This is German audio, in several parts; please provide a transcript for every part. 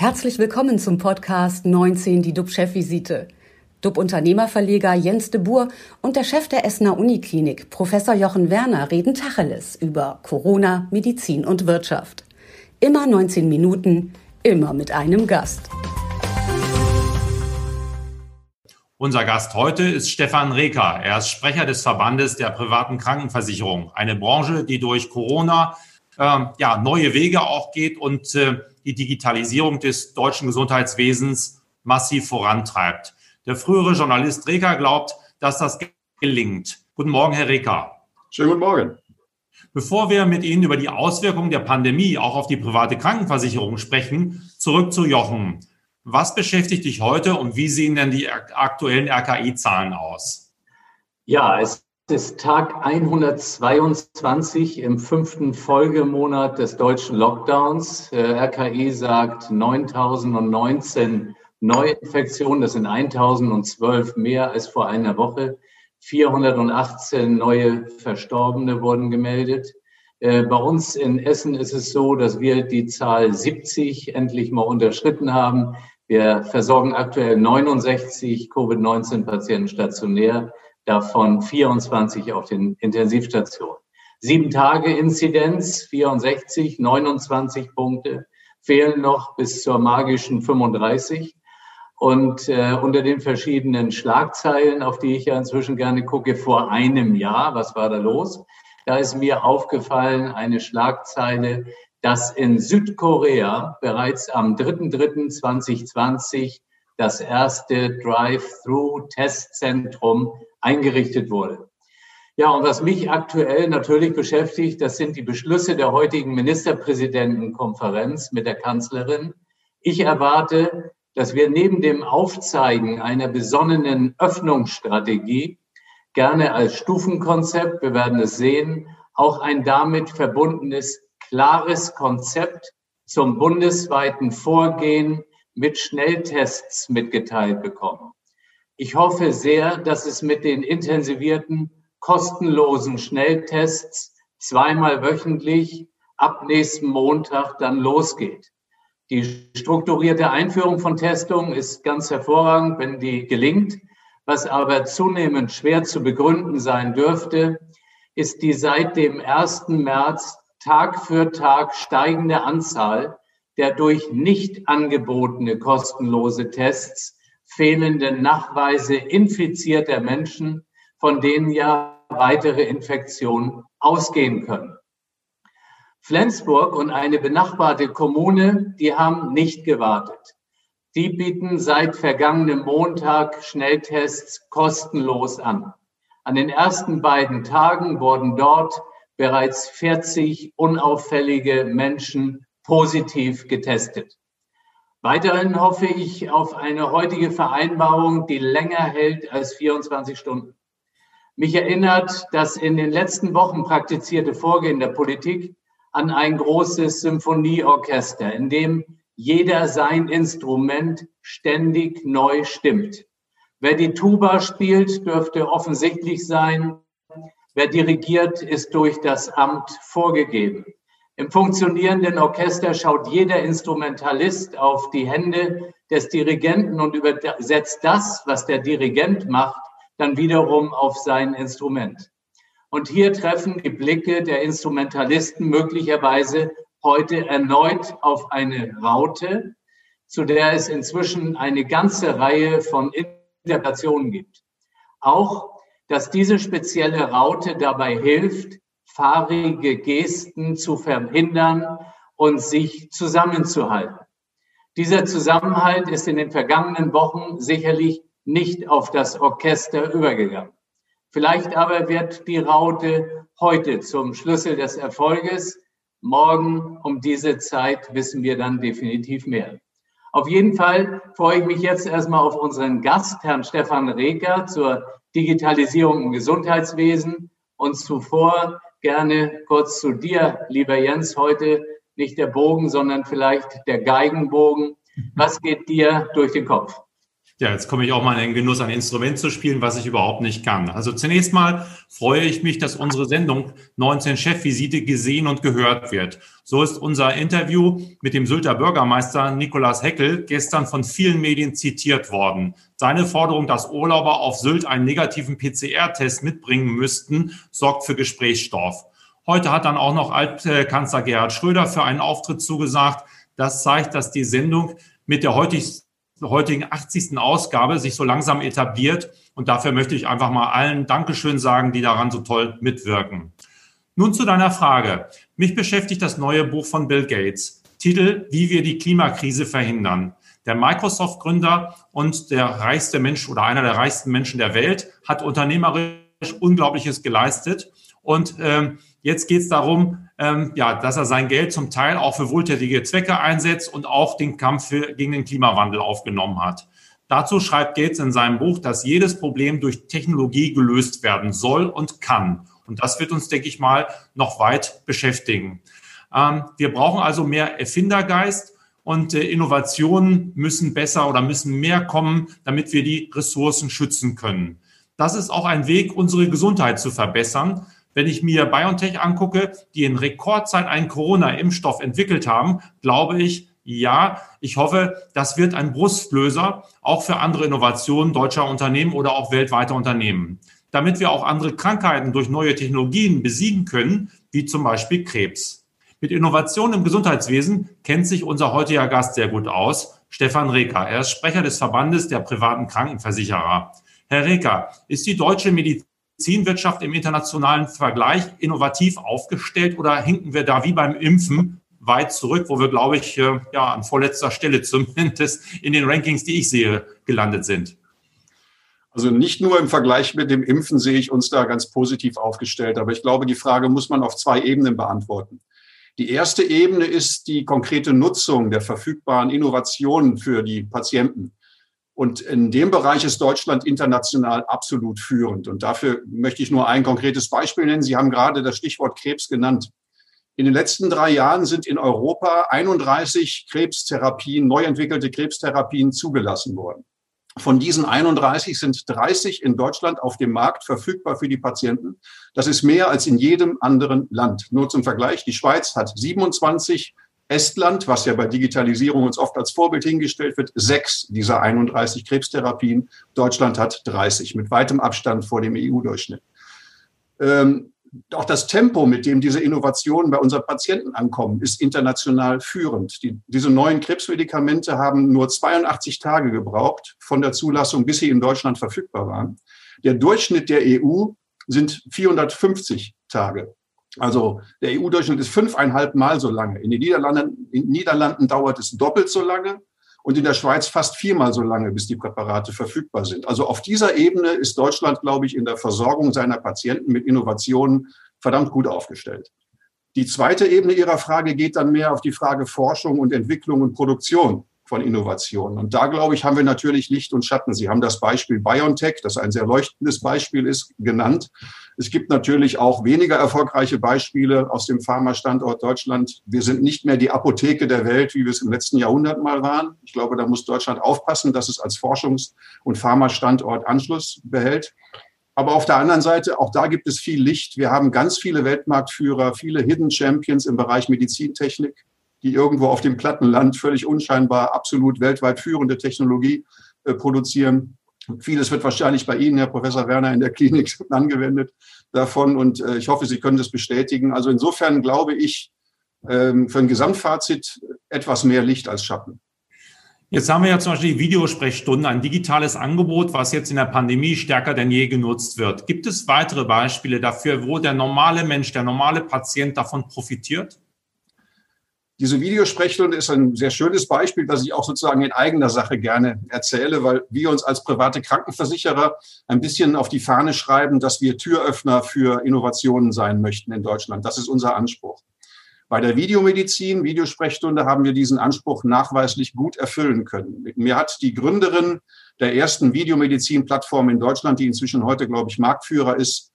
Herzlich willkommen zum Podcast 19, die DUB-Chefvisite. DUB-Unternehmerverleger Jens de Boer und der Chef der Essener Uniklinik, Professor Jochen Werner, reden Tacheles über Corona, Medizin und Wirtschaft. Immer 19 Minuten, immer mit einem Gast. Unser Gast heute ist Stefan Reker. Er ist Sprecher des Verbandes der privaten Krankenversicherung, eine Branche, die durch Corona äh, ja, neue Wege auch geht und äh, die Digitalisierung des deutschen Gesundheitswesens massiv vorantreibt. Der frühere Journalist Reker glaubt, dass das gelingt. Guten Morgen, Herr Reker. Schönen guten Morgen. Bevor wir mit Ihnen über die Auswirkungen der Pandemie auch auf die private Krankenversicherung sprechen, zurück zu Jochen. Was beschäftigt dich heute und wie sehen denn die aktuellen RKI-Zahlen aus? Ja, es ist Tag 122 im fünften Folgemonat des deutschen Lockdowns. Äh, RKI sagt 9019 Neuinfektionen, das sind 1012 mehr als vor einer Woche. 418 neue Verstorbene wurden gemeldet. Äh, bei uns in Essen ist es so, dass wir die Zahl 70 endlich mal unterschritten haben. Wir versorgen aktuell 69 Covid-19-Patienten stationär, davon 24 auf den Intensivstationen. Sieben Tage Inzidenz, 64, 29 Punkte, fehlen noch bis zur magischen 35. Und äh, unter den verschiedenen Schlagzeilen, auf die ich ja inzwischen gerne gucke, vor einem Jahr, was war da los? Da ist mir aufgefallen eine Schlagzeile, dass in Südkorea bereits am 3.3.2020 das erste Drive-Through-Testzentrum eingerichtet wurde. Ja, und was mich aktuell natürlich beschäftigt, das sind die Beschlüsse der heutigen Ministerpräsidentenkonferenz mit der Kanzlerin. Ich erwarte, dass wir neben dem Aufzeigen einer besonnenen Öffnungsstrategie gerne als Stufenkonzept, wir werden es sehen, auch ein damit verbundenes klares Konzept zum bundesweiten Vorgehen mit Schnelltests mitgeteilt bekommen. Ich hoffe sehr, dass es mit den intensivierten, kostenlosen Schnelltests zweimal wöchentlich ab nächsten Montag dann losgeht. Die strukturierte Einführung von Testungen ist ganz hervorragend, wenn die gelingt. Was aber zunehmend schwer zu begründen sein dürfte, ist die seit dem 1. März Tag für Tag steigende Anzahl der durch nicht angebotene kostenlose Tests fehlende Nachweise infizierter Menschen, von denen ja weitere Infektionen ausgehen können. Flensburg und eine benachbarte Kommune, die haben nicht gewartet. Die bieten seit vergangenem Montag Schnelltests kostenlos an. An den ersten beiden Tagen wurden dort bereits 40 unauffällige Menschen positiv getestet. Weiterhin hoffe ich auf eine heutige Vereinbarung, die länger hält als 24 Stunden. Mich erinnert das in den letzten Wochen praktizierte Vorgehen der Politik an ein großes Symphonieorchester, in dem jeder sein Instrument ständig neu stimmt. Wer die Tuba spielt, dürfte offensichtlich sein, Wer dirigiert, ist durch das Amt vorgegeben. Im funktionierenden Orchester schaut jeder Instrumentalist auf die Hände des Dirigenten und übersetzt das, was der Dirigent macht, dann wiederum auf sein Instrument. Und hier treffen die Blicke der Instrumentalisten möglicherweise heute erneut auf eine Raute, zu der es inzwischen eine ganze Reihe von Interpretationen gibt. Auch dass diese spezielle Raute dabei hilft, fahrige Gesten zu verhindern und sich zusammenzuhalten. Dieser Zusammenhalt ist in den vergangenen Wochen sicherlich nicht auf das Orchester übergegangen. Vielleicht aber wird die Raute heute zum Schlüssel des Erfolges. Morgen um diese Zeit wissen wir dann definitiv mehr. Auf jeden Fall freue ich mich jetzt erstmal auf unseren Gast, Herrn Stefan Reker, zur Digitalisierung im Gesundheitswesen. Und zuvor gerne kurz zu dir, lieber Jens, heute nicht der Bogen, sondern vielleicht der Geigenbogen. Was geht dir durch den Kopf? Ja, jetzt komme ich auch mal in den Genuss, ein Instrument zu spielen, was ich überhaupt nicht kann. Also zunächst mal freue ich mich, dass unsere Sendung 19 Chefvisite gesehen und gehört wird. So ist unser Interview mit dem Sylter Bürgermeister Nikolaus Heckel gestern von vielen Medien zitiert worden. Seine Forderung, dass Urlauber auf Sylt einen negativen PCR-Test mitbringen müssten, sorgt für Gesprächsstoff. Heute hat dann auch noch Altkanzler Gerhard Schröder für einen Auftritt zugesagt. Das zeigt, dass die Sendung mit der heutigen heutigen 80. Ausgabe sich so langsam etabliert. Und dafür möchte ich einfach mal allen Dankeschön sagen, die daran so toll mitwirken. Nun zu deiner Frage. Mich beschäftigt das neue Buch von Bill Gates. Titel, wie wir die Klimakrise verhindern. Der Microsoft-Gründer und der reichste Mensch oder einer der reichsten Menschen der Welt hat unternehmerisch Unglaubliches geleistet. Und ähm, jetzt geht es darum, ähm, ja, dass er sein Geld zum Teil auch für wohltätige Zwecke einsetzt und auch den Kampf für, gegen den Klimawandel aufgenommen hat. Dazu schreibt Gates in seinem Buch, dass jedes Problem durch Technologie gelöst werden soll und kann. Und das wird uns, denke ich mal, noch weit beschäftigen. Ähm, wir brauchen also mehr Erfindergeist und äh, Innovationen müssen besser oder müssen mehr kommen, damit wir die Ressourcen schützen können. Das ist auch ein Weg, unsere Gesundheit zu verbessern. Wenn ich mir BioNTech angucke, die in Rekordzeit einen Corona-Impfstoff entwickelt haben, glaube ich, ja, ich hoffe, das wird ein Brustlöser auch für andere Innovationen deutscher Unternehmen oder auch weltweiter Unternehmen, damit wir auch andere Krankheiten durch neue Technologien besiegen können, wie zum Beispiel Krebs. Mit Innovationen im Gesundheitswesen kennt sich unser heutiger Gast sehr gut aus, Stefan Reker. Er ist Sprecher des Verbandes der privaten Krankenversicherer. Herr Reker, ist die deutsche Medizin Medizinwirtschaft im internationalen Vergleich innovativ aufgestellt oder hinken wir da wie beim Impfen weit zurück, wo wir, glaube ich, äh, ja, an vorletzter Stelle zumindest in den Rankings, die ich sehe, gelandet sind? Also nicht nur im Vergleich mit dem Impfen sehe ich uns da ganz positiv aufgestellt, aber ich glaube, die Frage muss man auf zwei Ebenen beantworten. Die erste Ebene ist die konkrete Nutzung der verfügbaren Innovationen für die Patienten. Und in dem Bereich ist Deutschland international absolut führend. Und dafür möchte ich nur ein konkretes Beispiel nennen. Sie haben gerade das Stichwort Krebs genannt. In den letzten drei Jahren sind in Europa 31 Krebstherapien, neu entwickelte Krebstherapien zugelassen worden. Von diesen 31 sind 30 in Deutschland auf dem Markt verfügbar für die Patienten. Das ist mehr als in jedem anderen Land. Nur zum Vergleich, die Schweiz hat 27 Estland, was ja bei Digitalisierung uns oft als Vorbild hingestellt wird, sechs dieser 31 Krebstherapien. Deutschland hat 30, mit weitem Abstand vor dem EU-Durchschnitt. Ähm, auch das Tempo, mit dem diese Innovationen bei unseren Patienten ankommen, ist international führend. Die, diese neuen Krebsmedikamente haben nur 82 Tage gebraucht von der Zulassung, bis sie in Deutschland verfügbar waren. Der Durchschnitt der EU sind 450 Tage. Also der EU-Durchschnitt ist fünfeinhalb Mal so lange. In den Niederlanden, in Niederlanden dauert es doppelt so lange und in der Schweiz fast viermal so lange, bis die Präparate verfügbar sind. Also auf dieser Ebene ist Deutschland, glaube ich, in der Versorgung seiner Patienten mit Innovationen verdammt gut aufgestellt. Die zweite Ebene Ihrer Frage geht dann mehr auf die Frage Forschung und Entwicklung und Produktion von Innovationen. Und da, glaube ich, haben wir natürlich Licht und Schatten. Sie haben das Beispiel BioNTech, das ein sehr leuchtendes Beispiel ist, genannt. Es gibt natürlich auch weniger erfolgreiche Beispiele aus dem Pharma-Standort Deutschland. Wir sind nicht mehr die Apotheke der Welt, wie wir es im letzten Jahrhundert mal waren. Ich glaube, da muss Deutschland aufpassen, dass es als Forschungs- und Pharma-Standort Anschluss behält. Aber auf der anderen Seite, auch da gibt es viel Licht. Wir haben ganz viele Weltmarktführer, viele Hidden Champions im Bereich Medizintechnik die irgendwo auf dem Plattenland völlig unscheinbar absolut weltweit führende Technologie äh, produzieren. Vieles wird wahrscheinlich bei Ihnen, Herr Professor Werner, in der Klinik angewendet davon und äh, ich hoffe, Sie können das bestätigen. Also insofern glaube ich, ähm, für ein Gesamtfazit etwas mehr Licht als Schatten. Jetzt haben wir ja zum Beispiel die Videosprechstunden, ein digitales Angebot, was jetzt in der Pandemie stärker denn je genutzt wird. Gibt es weitere Beispiele dafür, wo der normale Mensch, der normale Patient davon profitiert? Diese Videosprechstunde ist ein sehr schönes Beispiel, das ich auch sozusagen in eigener Sache gerne erzähle, weil wir uns als private Krankenversicherer ein bisschen auf die Fahne schreiben, dass wir Türöffner für Innovationen sein möchten in Deutschland. Das ist unser Anspruch. Bei der Videomedizin, Videosprechstunde haben wir diesen Anspruch nachweislich gut erfüllen können. Mir hat die Gründerin der ersten Videomedizin-Plattform in Deutschland, die inzwischen heute, glaube ich, Marktführer ist,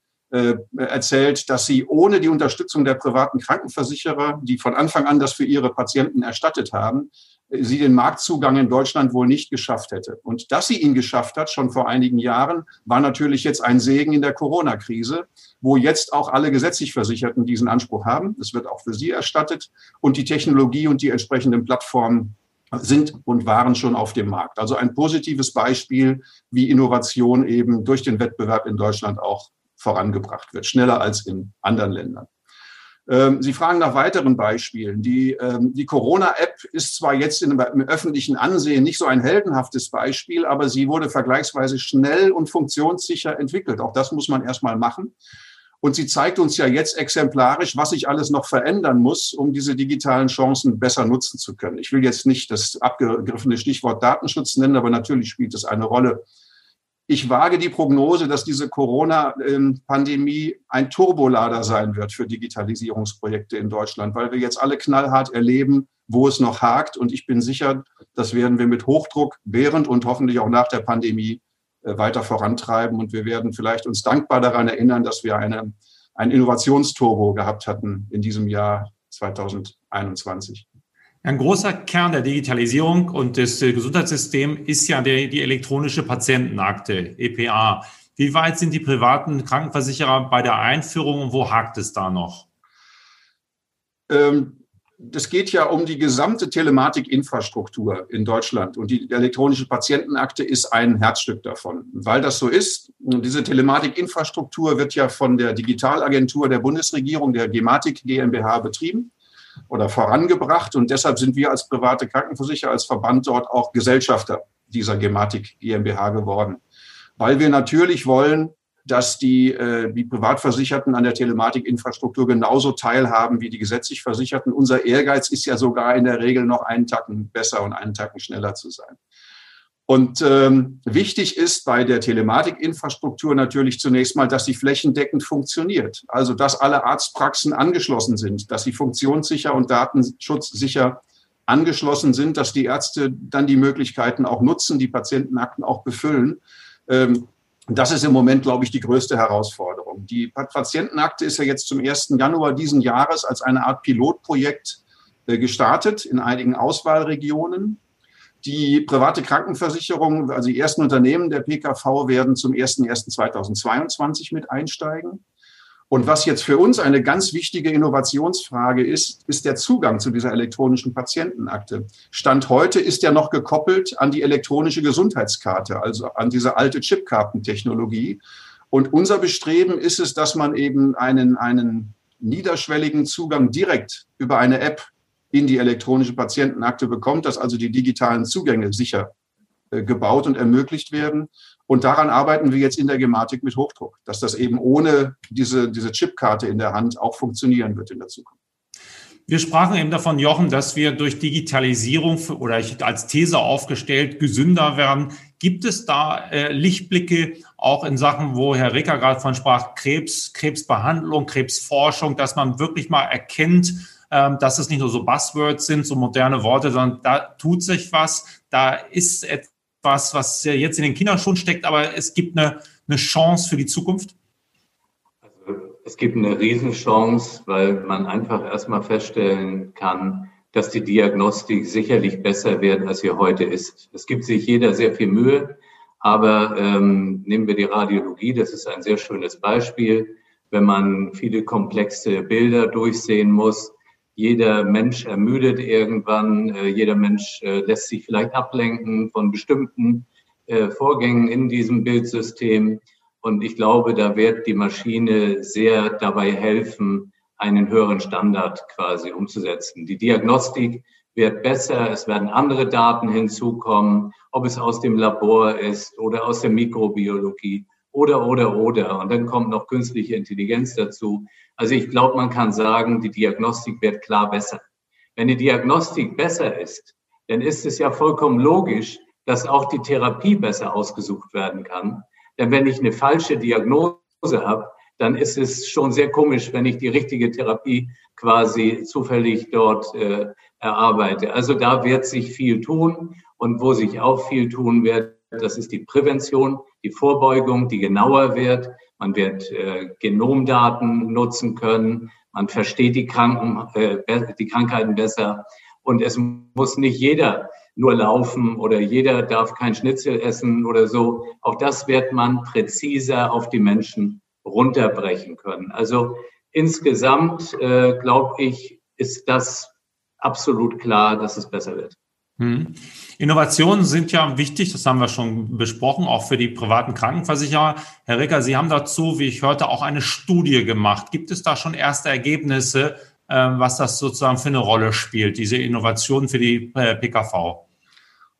erzählt, dass sie ohne die Unterstützung der privaten Krankenversicherer, die von Anfang an das für ihre Patienten erstattet haben, sie den Marktzugang in Deutschland wohl nicht geschafft hätte. Und dass sie ihn geschafft hat, schon vor einigen Jahren, war natürlich jetzt ein Segen in der Corona-Krise, wo jetzt auch alle gesetzlich Versicherten diesen Anspruch haben. Es wird auch für sie erstattet und die Technologie und die entsprechenden Plattformen sind und waren schon auf dem Markt. Also ein positives Beispiel, wie Innovation eben durch den Wettbewerb in Deutschland auch vorangebracht wird, schneller als in anderen Ländern. Ähm, Sie fragen nach weiteren Beispielen. Die, ähm, die Corona-App ist zwar jetzt im öffentlichen Ansehen nicht so ein heldenhaftes Beispiel, aber sie wurde vergleichsweise schnell und funktionssicher entwickelt. Auch das muss man erstmal machen. Und sie zeigt uns ja jetzt exemplarisch, was sich alles noch verändern muss, um diese digitalen Chancen besser nutzen zu können. Ich will jetzt nicht das abgegriffene Stichwort Datenschutz nennen, aber natürlich spielt es eine Rolle, ich wage die Prognose, dass diese Corona-Pandemie ein Turbolader sein wird für Digitalisierungsprojekte in Deutschland, weil wir jetzt alle knallhart erleben, wo es noch hakt. Und ich bin sicher, das werden wir mit Hochdruck während und hoffentlich auch nach der Pandemie äh, weiter vorantreiben. Und wir werden vielleicht uns dankbar daran erinnern, dass wir eine, ein Innovationsturbo gehabt hatten in diesem Jahr 2021. Ein großer Kern der Digitalisierung und des äh, Gesundheitssystems ist ja die, die elektronische Patientenakte, EPA. Wie weit sind die privaten Krankenversicherer bei der Einführung und wo hakt es da noch? Ähm, es geht ja um die gesamte Telematikinfrastruktur in Deutschland und die elektronische Patientenakte ist ein Herzstück davon. Weil das so ist, diese Telematikinfrastruktur wird ja von der Digitalagentur der Bundesregierung, der Gematik GmbH, betrieben oder vorangebracht. Und deshalb sind wir als private Krankenversicherer, als Verband dort auch Gesellschafter dieser Gematik GmbH geworden. Weil wir natürlich wollen, dass die, äh, die Privatversicherten an der Telematikinfrastruktur genauso teilhaben wie die gesetzlich Versicherten. Unser Ehrgeiz ist ja sogar in der Regel noch einen Tacken besser und einen Tacken schneller zu sein. Und ähm, wichtig ist bei der Telematikinfrastruktur natürlich zunächst mal, dass sie flächendeckend funktioniert. Also dass alle Arztpraxen angeschlossen sind, dass sie funktionssicher und datenschutzsicher angeschlossen sind, dass die Ärzte dann die Möglichkeiten auch nutzen, die Patientenakten auch befüllen. Ähm, das ist im Moment, glaube ich, die größte Herausforderung. Die Patientenakte ist ja jetzt zum 1. Januar diesen Jahres als eine Art Pilotprojekt äh, gestartet in einigen Auswahlregionen. Die private Krankenversicherung, also die ersten Unternehmen der PKV werden zum 01.01.2022 mit einsteigen. Und was jetzt für uns eine ganz wichtige Innovationsfrage ist, ist der Zugang zu dieser elektronischen Patientenakte. Stand heute ist er noch gekoppelt an die elektronische Gesundheitskarte, also an diese alte Chipkartentechnologie. Und unser Bestreben ist es, dass man eben einen, einen niederschwelligen Zugang direkt über eine App in die elektronische Patientenakte bekommt, dass also die digitalen Zugänge sicher äh, gebaut und ermöglicht werden. Und daran arbeiten wir jetzt in der Gematik mit Hochdruck, dass das eben ohne diese, diese Chipkarte in der Hand auch funktionieren wird in der Zukunft. Wir sprachen eben davon, Jochen, dass wir durch Digitalisierung oder ich als These aufgestellt gesünder werden. Gibt es da äh, Lichtblicke auch in Sachen, wo Herr Recker gerade von sprach, Krebs, Krebsbehandlung, Krebsforschung, dass man wirklich mal erkennt, dass es nicht nur so Buzzwords sind, so moderne Worte, sondern da tut sich was, da ist etwas, was jetzt in den Kindern schon steckt, aber es gibt eine, eine Chance für die Zukunft? Also es gibt eine Riesenchance, weil man einfach erstmal feststellen kann, dass die Diagnostik sicherlich besser wird, als sie heute ist. Es gibt sich jeder sehr viel Mühe, aber ähm, nehmen wir die Radiologie, das ist ein sehr schönes Beispiel. Wenn man viele komplexe Bilder durchsehen muss, jeder Mensch ermüdet irgendwann, äh, jeder Mensch äh, lässt sich vielleicht ablenken von bestimmten äh, Vorgängen in diesem Bildsystem. Und ich glaube, da wird die Maschine sehr dabei helfen, einen höheren Standard quasi umzusetzen. Die Diagnostik wird besser, es werden andere Daten hinzukommen, ob es aus dem Labor ist oder aus der Mikrobiologie oder, oder, oder. Und dann kommt noch künstliche Intelligenz dazu. Also ich glaube, man kann sagen, die Diagnostik wird klar besser. Wenn die Diagnostik besser ist, dann ist es ja vollkommen logisch, dass auch die Therapie besser ausgesucht werden kann. Denn wenn ich eine falsche Diagnose habe, dann ist es schon sehr komisch, wenn ich die richtige Therapie quasi zufällig dort äh, erarbeite. Also da wird sich viel tun und wo sich auch viel tun wird, das ist die Prävention, die Vorbeugung, die genauer wird. Man wird äh, Genomdaten nutzen können. Man versteht die, Kranken, äh, die Krankheiten besser. Und es muss nicht jeder nur laufen oder jeder darf kein Schnitzel essen oder so. Auch das wird man präziser auf die Menschen runterbrechen können. Also insgesamt, äh, glaube ich, ist das absolut klar, dass es besser wird. Hm. Innovationen sind ja wichtig, das haben wir schon besprochen, auch für die privaten Krankenversicherer. Herr Ricker, Sie haben dazu, wie ich hörte, auch eine Studie gemacht. Gibt es da schon erste Ergebnisse, ähm, was das sozusagen für eine Rolle spielt, diese Innovation für die äh, PKV?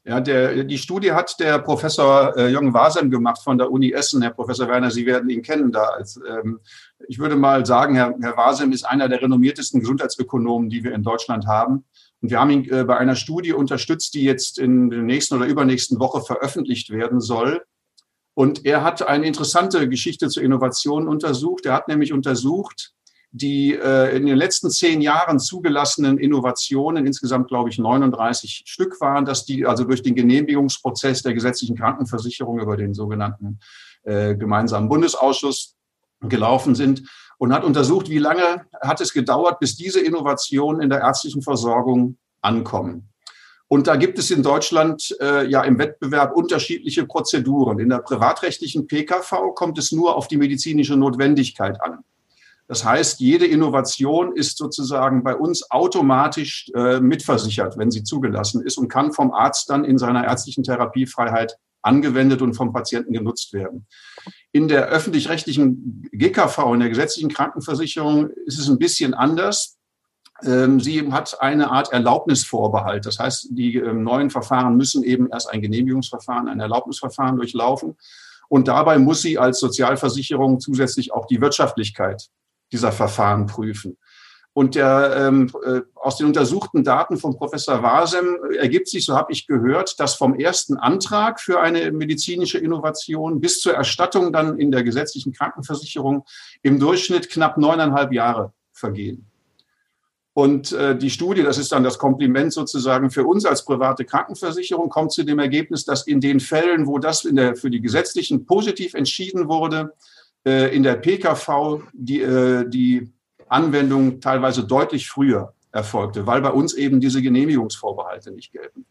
Ja, der, die Studie hat der Professor äh, Jürgen Wasem gemacht von der Uni Essen. Herr Professor Werner, Sie werden ihn kennen da. Als, ähm, ich würde mal sagen, Herr, Herr Wasem ist einer der renommiertesten Gesundheitsökonomen, die wir in Deutschland haben. Und wir haben ihn äh, bei einer Studie unterstützt, die jetzt in der nächsten oder übernächsten Woche veröffentlicht werden soll. Und er hat eine interessante Geschichte zur Innovation untersucht. Er hat nämlich untersucht, die äh, in den letzten zehn Jahren zugelassenen Innovationen, insgesamt glaube ich 39 Stück waren, dass die also durch den Genehmigungsprozess der gesetzlichen Krankenversicherung über den sogenannten äh, gemeinsamen Bundesausschuss gelaufen sind und hat untersucht, wie lange hat es gedauert, bis diese Innovationen in der ärztlichen Versorgung ankommen. Und da gibt es in Deutschland äh, ja im Wettbewerb unterschiedliche Prozeduren. In der privatrechtlichen PKV kommt es nur auf die medizinische Notwendigkeit an. Das heißt, jede Innovation ist sozusagen bei uns automatisch äh, mitversichert, wenn sie zugelassen ist und kann vom Arzt dann in seiner ärztlichen Therapiefreiheit angewendet und vom Patienten genutzt werden. In der öffentlich-rechtlichen GKV, in der gesetzlichen Krankenversicherung, ist es ein bisschen anders. Ähm, sie hat eine Art Erlaubnisvorbehalt. Das heißt, die ähm, neuen Verfahren müssen eben erst ein Genehmigungsverfahren, ein Erlaubnisverfahren durchlaufen. Und dabei muss sie als Sozialversicherung zusätzlich auch die Wirtschaftlichkeit dieser Verfahren prüfen. Und der, ähm, äh, aus den untersuchten Daten von Professor Wasem ergibt sich, so habe ich gehört, dass vom ersten Antrag für eine medizinische Innovation bis zur Erstattung dann in der gesetzlichen Krankenversicherung im Durchschnitt knapp neuneinhalb Jahre vergehen. Und äh, die Studie, das ist dann das Kompliment sozusagen für uns als private Krankenversicherung, kommt zu dem Ergebnis, dass in den Fällen, wo das in der, für die Gesetzlichen positiv entschieden wurde, äh, in der PKV die, äh, die Anwendung teilweise deutlich früher erfolgte, weil bei uns eben diese Genehmigungsvorbehalte nicht gelten.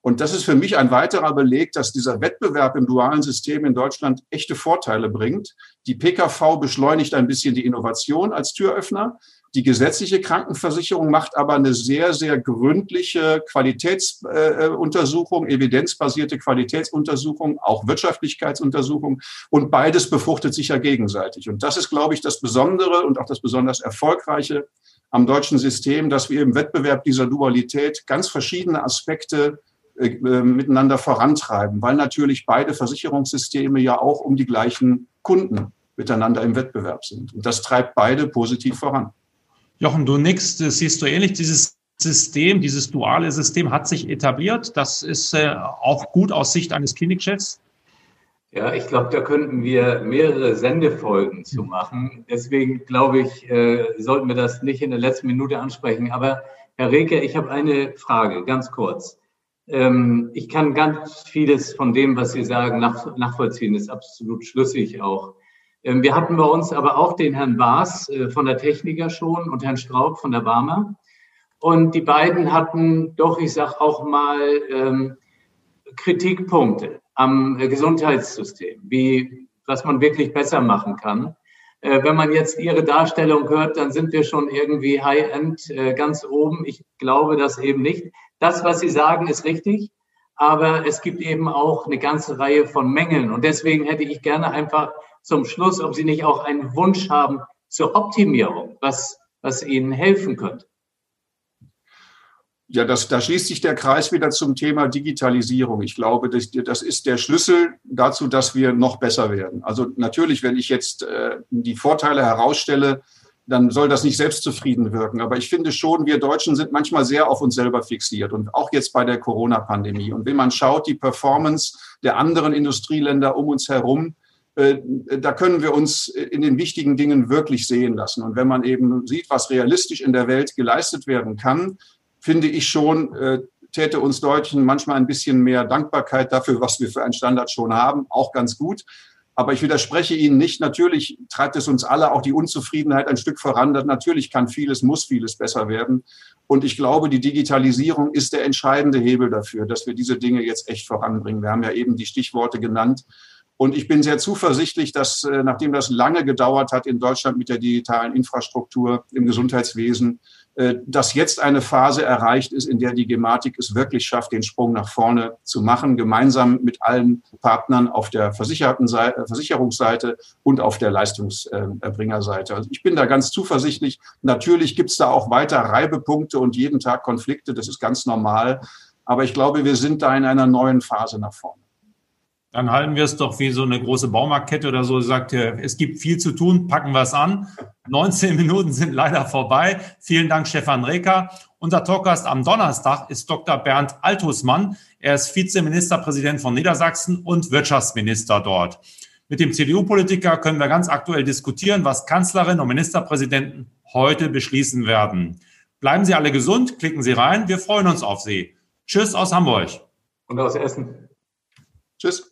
Und das ist für mich ein weiterer Beleg, dass dieser Wettbewerb im dualen System in Deutschland echte Vorteile bringt. Die PKV beschleunigt ein bisschen die Innovation als Türöffner. Die gesetzliche Krankenversicherung macht aber eine sehr, sehr gründliche Qualitätsuntersuchung, äh, evidenzbasierte Qualitätsuntersuchung, auch Wirtschaftlichkeitsuntersuchung. Und beides befruchtet sich ja gegenseitig. Und das ist, glaube ich, das Besondere und auch das besonders Erfolgreiche am deutschen System, dass wir im Wettbewerb dieser Dualität ganz verschiedene Aspekte äh, äh, miteinander vorantreiben, weil natürlich beide Versicherungssysteme ja auch um die gleichen Kunden miteinander im Wettbewerb sind. Und das treibt beide positiv voran. Jochen, du nix, das siehst du ähnlich. Dieses System, dieses duale System hat sich etabliert. Das ist äh, auch gut aus Sicht eines Klinikchefs. Ja, ich glaube, da könnten wir mehrere Sendefolgen zu machen. Deswegen glaube ich, äh, sollten wir das nicht in der letzten Minute ansprechen. Aber Herr Reke, ich habe eine Frage, ganz kurz. Ähm, ich kann ganz vieles von dem, was Sie sagen, nach, nachvollziehen, ist absolut schlüssig auch. Ähm, wir hatten bei uns aber auch den Herrn Baas äh, von der Techniker schon und Herrn Straub von der Barmer. Und die beiden hatten doch, ich sage auch mal, ähm, Kritikpunkte am äh, Gesundheitssystem, wie, was man wirklich besser machen kann. Äh, wenn man jetzt Ihre Darstellung hört, dann sind wir schon irgendwie High-End ganz oben. Ich glaube das eben nicht. Das, was Sie sagen, ist richtig. Aber es gibt eben auch eine ganze Reihe von Mängeln. Und deswegen hätte ich gerne einfach zum Schluss, ob Sie nicht auch einen Wunsch haben zur Optimierung, was, was Ihnen helfen könnte. Ja, das, da schließt sich der Kreis wieder zum Thema Digitalisierung. Ich glaube, das, das ist der Schlüssel dazu, dass wir noch besser werden. Also natürlich, wenn ich jetzt äh, die Vorteile herausstelle, dann soll das nicht selbstzufrieden wirken. Aber ich finde schon, wir Deutschen sind manchmal sehr auf uns selber fixiert und auch jetzt bei der Corona-Pandemie. Und wenn man schaut, die Performance der anderen Industrieländer um uns herum, da können wir uns in den wichtigen Dingen wirklich sehen lassen. Und wenn man eben sieht, was realistisch in der Welt geleistet werden kann, finde ich schon, äh, täte uns Deutschen manchmal ein bisschen mehr Dankbarkeit dafür, was wir für einen Standard schon haben, auch ganz gut. Aber ich widerspreche Ihnen nicht. Natürlich treibt es uns alle auch die Unzufriedenheit ein Stück voran. Natürlich kann vieles, muss vieles besser werden. Und ich glaube, die Digitalisierung ist der entscheidende Hebel dafür, dass wir diese Dinge jetzt echt voranbringen. Wir haben ja eben die Stichworte genannt. Und ich bin sehr zuversichtlich, dass äh, nachdem das lange gedauert hat in Deutschland mit der digitalen Infrastruktur im Gesundheitswesen, äh, dass jetzt eine Phase erreicht ist, in der die Gematik es wirklich schafft, den Sprung nach vorne zu machen, gemeinsam mit allen Partnern auf der Seite, Versicherungsseite und auf der Leistungserbringerseite. Also ich bin da ganz zuversichtlich. Natürlich gibt es da auch weiter Reibepunkte und jeden Tag Konflikte. Das ist ganz normal. Aber ich glaube, wir sind da in einer neuen Phase nach vorne. Dann halten wir es doch wie so eine große Baumarktkette oder so, sagt, es gibt viel zu tun, packen wir es an. 19 Minuten sind leider vorbei. Vielen Dank, Stefan Reker. Unser Talkgast am Donnerstag ist Dr. Bernd Altusmann. Er ist Vizeministerpräsident von Niedersachsen und Wirtschaftsminister dort. Mit dem CDU-Politiker können wir ganz aktuell diskutieren, was Kanzlerin und Ministerpräsidenten heute beschließen werden. Bleiben Sie alle gesund, klicken Sie rein. Wir freuen uns auf Sie. Tschüss aus Hamburg. Und aus Essen. Tschüss.